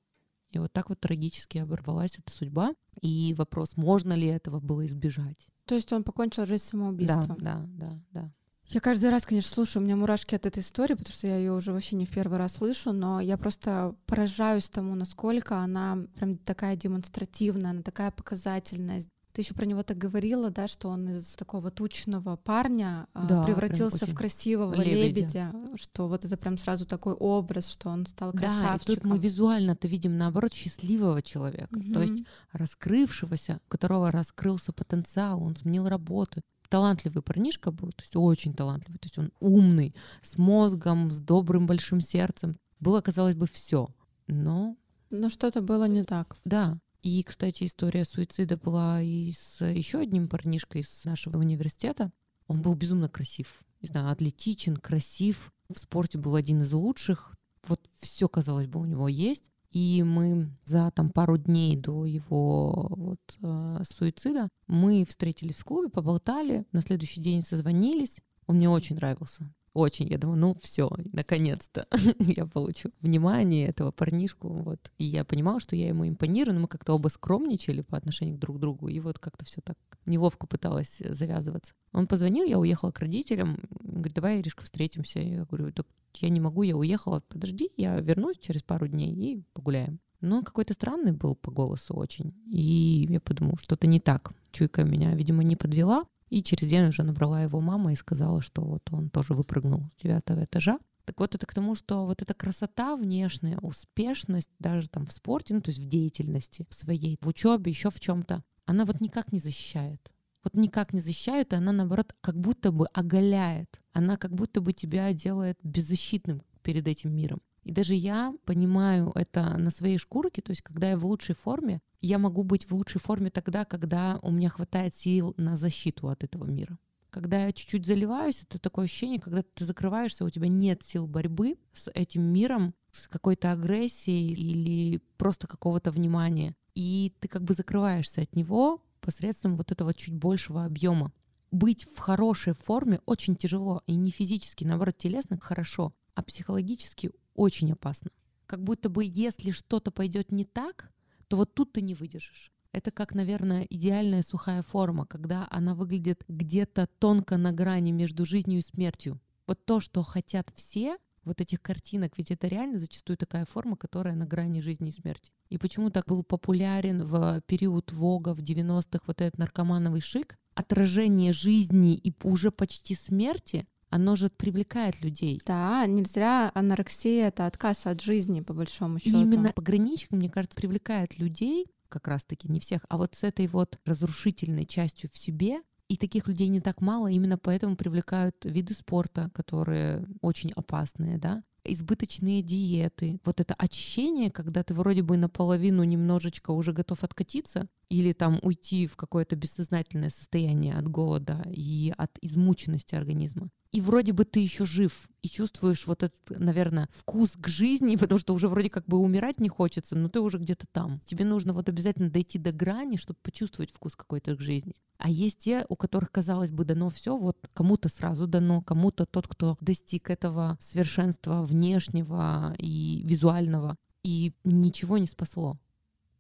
И вот так вот трагически оборвалась эта судьба. И вопрос, можно ли этого было избежать? То есть он покончил жизнь самоубийством? Да, да, да, да. Я каждый раз, конечно, слушаю, у меня мурашки от этой истории, потому что я ее уже вообще не в первый раз слышу, но я просто поражаюсь тому, насколько она прям такая демонстративная, она такая показательная. Ты еще про него так говорила, да, что он из такого тучного парня а, да, превратился в красивого лебедя. лебедя, что вот это прям сразу такой образ, что он стал красавчиком. Да, и тут мы визуально-то видим наоборот счастливого человека, угу. то есть раскрывшегося, у которого раскрылся потенциал, он сменил работу, талантливый парнишка был, то есть очень талантливый, то есть он умный, с мозгом, с добрым большим сердцем. Было, казалось бы, все, но... Но что-то было не так. Да, и, кстати, история суицида была и с еще одним парнишкой из нашего университета. Он был безумно красив. Не знаю, атлетичен, красив. В спорте был один из лучших. Вот все, казалось бы, у него есть. И мы за там пару дней до его вот, э, суицида мы встретились в клубе, поболтали, на следующий день созвонились. Он мне очень нравился очень. Я думаю, ну все, наконец-то (laughs) я получу внимание этого парнишку. Вот. И я понимала, что я ему импонирую, но мы как-то оба скромничали по отношению друг к другу. И вот как-то все так неловко пыталась завязываться. Он позвонил, я уехала к родителям. Говорит, давай, Иришка, встретимся. Я говорю, так я не могу, я уехала. Подожди, я вернусь через пару дней и погуляем. Но он какой-то странный был по голосу очень. И я подумала, что-то не так. Чуйка меня, видимо, не подвела. И через день уже набрала его мама и сказала, что вот он тоже выпрыгнул с девятого этажа. Так вот, это к тому, что вот эта красота внешняя, успешность даже там в спорте, ну то есть в деятельности в своей, в учебе, еще в чем-то, она вот никак не защищает. Вот никак не защищает, и она, наоборот, как будто бы оголяет. Она как будто бы тебя делает беззащитным перед этим миром. И даже я понимаю это на своей шкурке, то есть когда я в лучшей форме, я могу быть в лучшей форме тогда, когда у меня хватает сил на защиту от этого мира. Когда я чуть-чуть заливаюсь, это такое ощущение, когда ты закрываешься, у тебя нет сил борьбы с этим миром, с какой-то агрессией или просто какого-то внимания. И ты как бы закрываешься от него посредством вот этого чуть большего объема. Быть в хорошей форме очень тяжело, и не физически, наоборот, телесно хорошо, а психологически очень опасно. Как будто бы если что-то пойдет не так, то вот тут ты не выдержишь. Это как, наверное, идеальная сухая форма, когда она выглядит где-то тонко на грани между жизнью и смертью. Вот то, что хотят все, вот этих картинок, ведь это реально зачастую такая форма, которая на грани жизни и смерти. И почему так был популярен в период Вога в 90-х вот этот наркомановый шик, отражение жизни и уже почти смерти, оно же привлекает людей. Да, нельзя анорексия — это отказ от жизни, по большому счету. Именно пограничник, мне кажется, привлекает людей, как раз-таки не всех, а вот с этой вот разрушительной частью в себе, и таких людей не так мало, именно поэтому привлекают виды спорта, которые очень опасные, да, избыточные диеты, вот это очищение, когда ты вроде бы наполовину немножечко уже готов откатиться или там уйти в какое-то бессознательное состояние от голода и от измученности организма и вроде бы ты еще жив, и чувствуешь вот этот, наверное, вкус к жизни, (laughs) потому что уже вроде как бы умирать не хочется, но ты уже где-то там. Тебе нужно вот обязательно дойти до грани, чтобы почувствовать вкус какой-то к жизни. А есть те, у которых, казалось бы, дано все, вот кому-то сразу дано, кому-то тот, кто достиг этого совершенства внешнего и визуального, и ничего не спасло.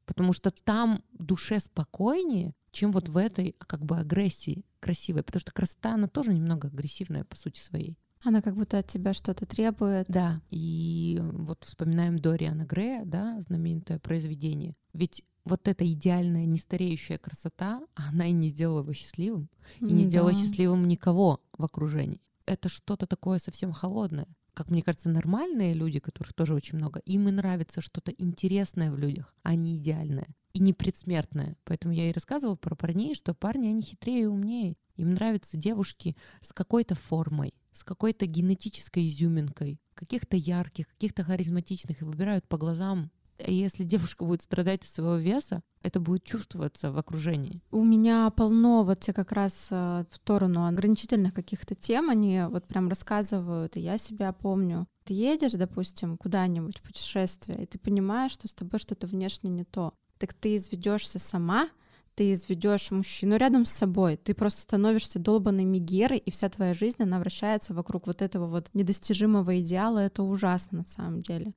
Потому что там душе спокойнее, чем вот в этой как бы агрессии красивой. Потому что красота, она тоже немного агрессивная по сути своей. Она как будто от тебя что-то требует. Да, и вот вспоминаем Дориана Грея, да, знаменитое произведение. Ведь вот эта идеальная, нестареющая красота, она и не сделала его счастливым, и не сделала Да. счастливым никого в окружении. Это что-то такое совсем холодное. Как мне кажется, нормальные люди, которых тоже очень много, им и нравится что-то интересное в людях, а не идеальное и не предсмертное. Поэтому я и рассказывала про парней, что парни, они хитрее и умнее. Им нравятся девушки с какой-то формой, с какой-то генетической изюминкой, каких-то ярких, каких-то харизматичных, и выбирают по глазам. Если девушка будет страдать от своего веса, это будет чувствоваться в окружении. У меня полно вот те как раз э, в сторону ограничительных каких-то тем, они вот прям рассказывают, и я себя помню. Ты едешь, допустим, куда-нибудь в путешествие, и ты понимаешь, что с тобой что-то внешне не то. Так ты изведешься сама, ты изведешь мужчину рядом с собой, ты просто становишься долбанной мегерой, и вся твоя жизнь, она вращается вокруг вот этого вот недостижимого идеала. Это ужасно на самом деле.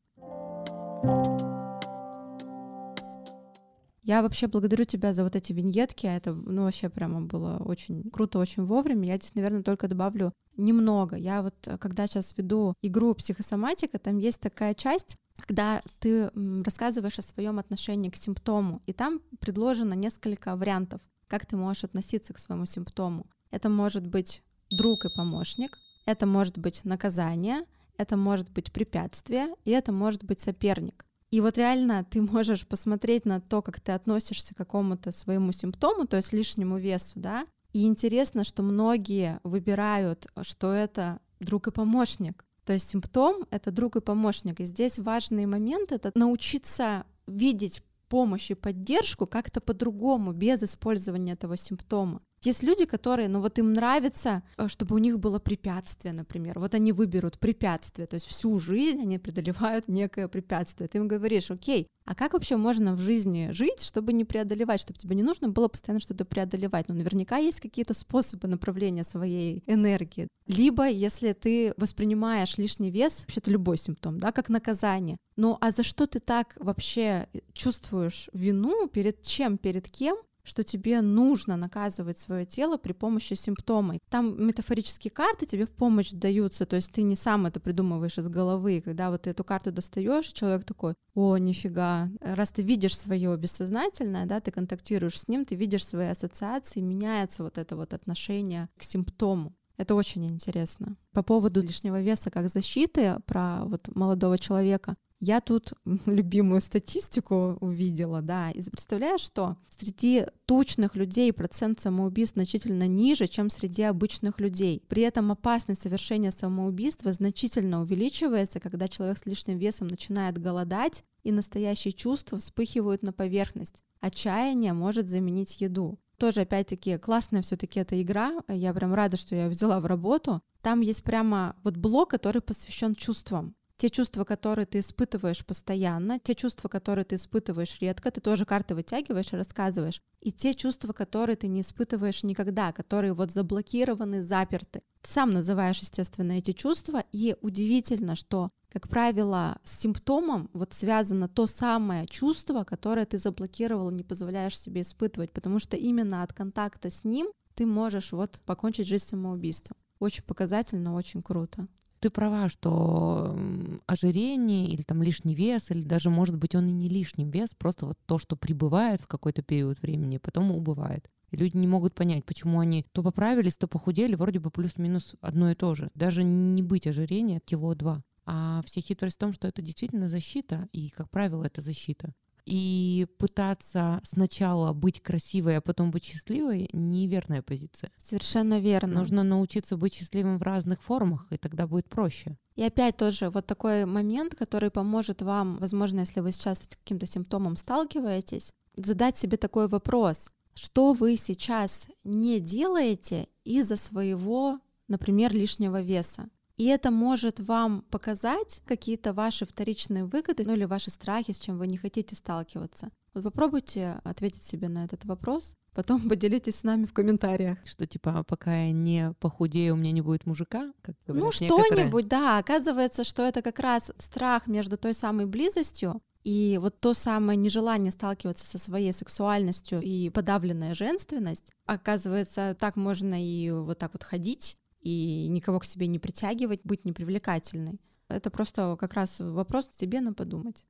Я вообще благодарю тебя за вот эти виньетки. Это, ну, вообще прямо было очень круто, очень вовремя. Я здесь, наверное, только добавлю немного. Я вот, э, когда сейчас веду игру психосоматика, там есть такая часть, когда ты рассказываешь о своем отношении к симптому, и там предложено несколько вариантов, как ты можешь относиться к своему симптому. Это может быть друг и помощник, это может быть наказание, это может быть препятствие, и это может быть соперник. И вот реально ты можешь посмотреть на то, как ты относишься к какому-то своему симптому, то есть лишнему весу, да. И интересно, что многие выбирают, что это друг и помощник. То есть симптом — это друг и помощник. И здесь важный момент — это научиться видеть помощь и поддержку как-то по-другому, без использования этого симптома. Есть люди, которые, ну вот им нравится, э, чтобы у них было препятствие, например. Вот они выберут препятствие, то есть всю жизнь они преодолевают некое препятствие. Ты им говоришь, окей, а как вообще можно в жизни жить, чтобы не преодолевать, чтобы тебе не нужно было постоянно что-то преодолевать? Ну, наверняка есть какие-то способы направления своей энергии. Либо, если ты воспринимаешь лишний вес, вообще-то любой симптом, да, как наказание. Ну, а за что ты так вообще чувствуешь вину? Перед чем? Перед кем? Что тебе нужно наказывать свое тело при помощи симптома. Там метафорические карты тебе в помощь даются, то есть ты не сам это придумываешь из головы. И когда вот ты эту карту достаешь, человек такой, о, нифига, раз ты видишь свое бессознательное, да, ты контактируешь с ним, ты видишь свои ассоциации, меняется вот это вот отношение к симптому. Это очень интересно. По поводу лишнего веса как защиты про вот молодого человека, я тут (laughs) любимую статистику увидела, да, и представляешь, что среди тучных людей процент самоубийств значительно ниже, чем среди обычных людей. При этом опасность совершения самоубийства значительно увеличивается, когда человек с лишним весом начинает голодать, и настоящие чувства вспыхивают на поверхность. Отчаяние может заменить еду. Тоже, опять-таки, классная все-таки эта игра. Я прям рада, что я ее взяла в работу. Там есть прямо вот блок, который посвящен чувствам те чувства, которые ты испытываешь постоянно, те чувства, которые ты испытываешь редко, ты тоже карты вытягиваешь и рассказываешь, и те чувства, которые ты не испытываешь никогда, которые вот заблокированы, заперты. Ты сам называешь, естественно, эти чувства, и удивительно, что как правило, с симптомом вот связано то самое чувство, которое ты заблокировал, не позволяешь себе испытывать, потому что именно от контакта с ним ты можешь вот покончить жизнь самоубийством. Очень показательно, очень круто ты права, что ожирение или там лишний вес, или даже, может быть, он и не лишний вес, просто вот то, что прибывает в какой-то период времени, потом убывает. И люди не могут понять, почему они то поправились, то похудели, вроде бы плюс-минус одно и то же. Даже не быть ожирения кило-два. А вся хитрость в том, что это действительно защита, и, как правило, это защита. И пытаться сначала быть красивой, а потом быть счастливой — неверная позиция. Совершенно верно. Нужно научиться быть счастливым в разных формах, и тогда будет проще. И опять тоже вот такой момент, который поможет вам, возможно, если вы сейчас с каким-то симптомом сталкиваетесь, задать себе такой вопрос. Что вы сейчас не делаете из-за своего, например, лишнего веса? И это может вам показать какие-то ваши вторичные выгоды, ну или ваши страхи, с чем вы не хотите сталкиваться. Вот попробуйте ответить себе на этот вопрос, потом (laughs) поделитесь с нами в комментариях. Что типа, пока я не похудею, у меня не будет мужика? Как ну, что-нибудь, да. Оказывается, что это как раз страх между той самой близостью и вот то самое нежелание сталкиваться со своей сексуальностью и подавленная женственность, оказывается, так можно и вот так вот ходить, и никого к себе не притягивать, быть непривлекательной. Это просто как раз вопрос тебе на подумать.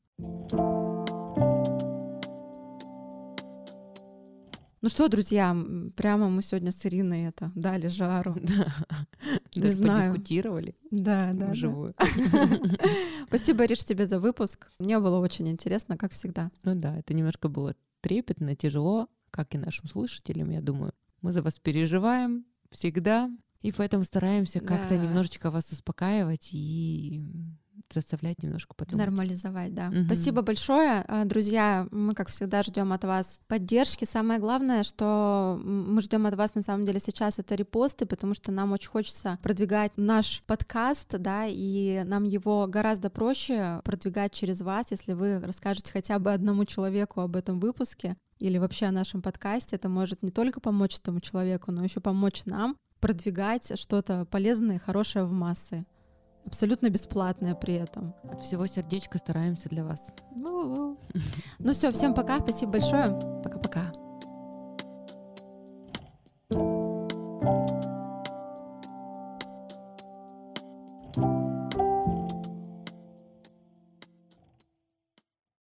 Ну что, друзья, прямо мы сегодня с Ириной это дали жару. (laughs) Да. Даже подискутировали. Да, да. Вживую. (laughs) Спасибо, Риш, тебе за выпуск. Мне было очень интересно, как всегда. Ну да, это немножко было трепетно, тяжело, как и нашим слушателям, я думаю. Мы за вас переживаем всегда, и поэтому стараемся как-то немножечко вас успокаивать и заставлять немножко подумать. Нормализовать, да. Угу. Спасибо большое, а, друзья. Мы, как всегда, ждем от вас поддержки. Самое главное, что мы ждем от вас на самом деле сейчас, это репосты, потому что нам очень хочется продвигать наш подкаст, да, и нам его гораздо проще продвигать через вас, если вы расскажете хотя бы одному человеку об этом выпуске или вообще о нашем подкасте. Это может не только помочь этому человеку, но еще помочь нам продвигать что-то полезное и хорошее в массы абсолютно бесплатное при этом. От всего сердечка стараемся для вас. Ну, ну все, всем пока, спасибо большое. Пока-пока.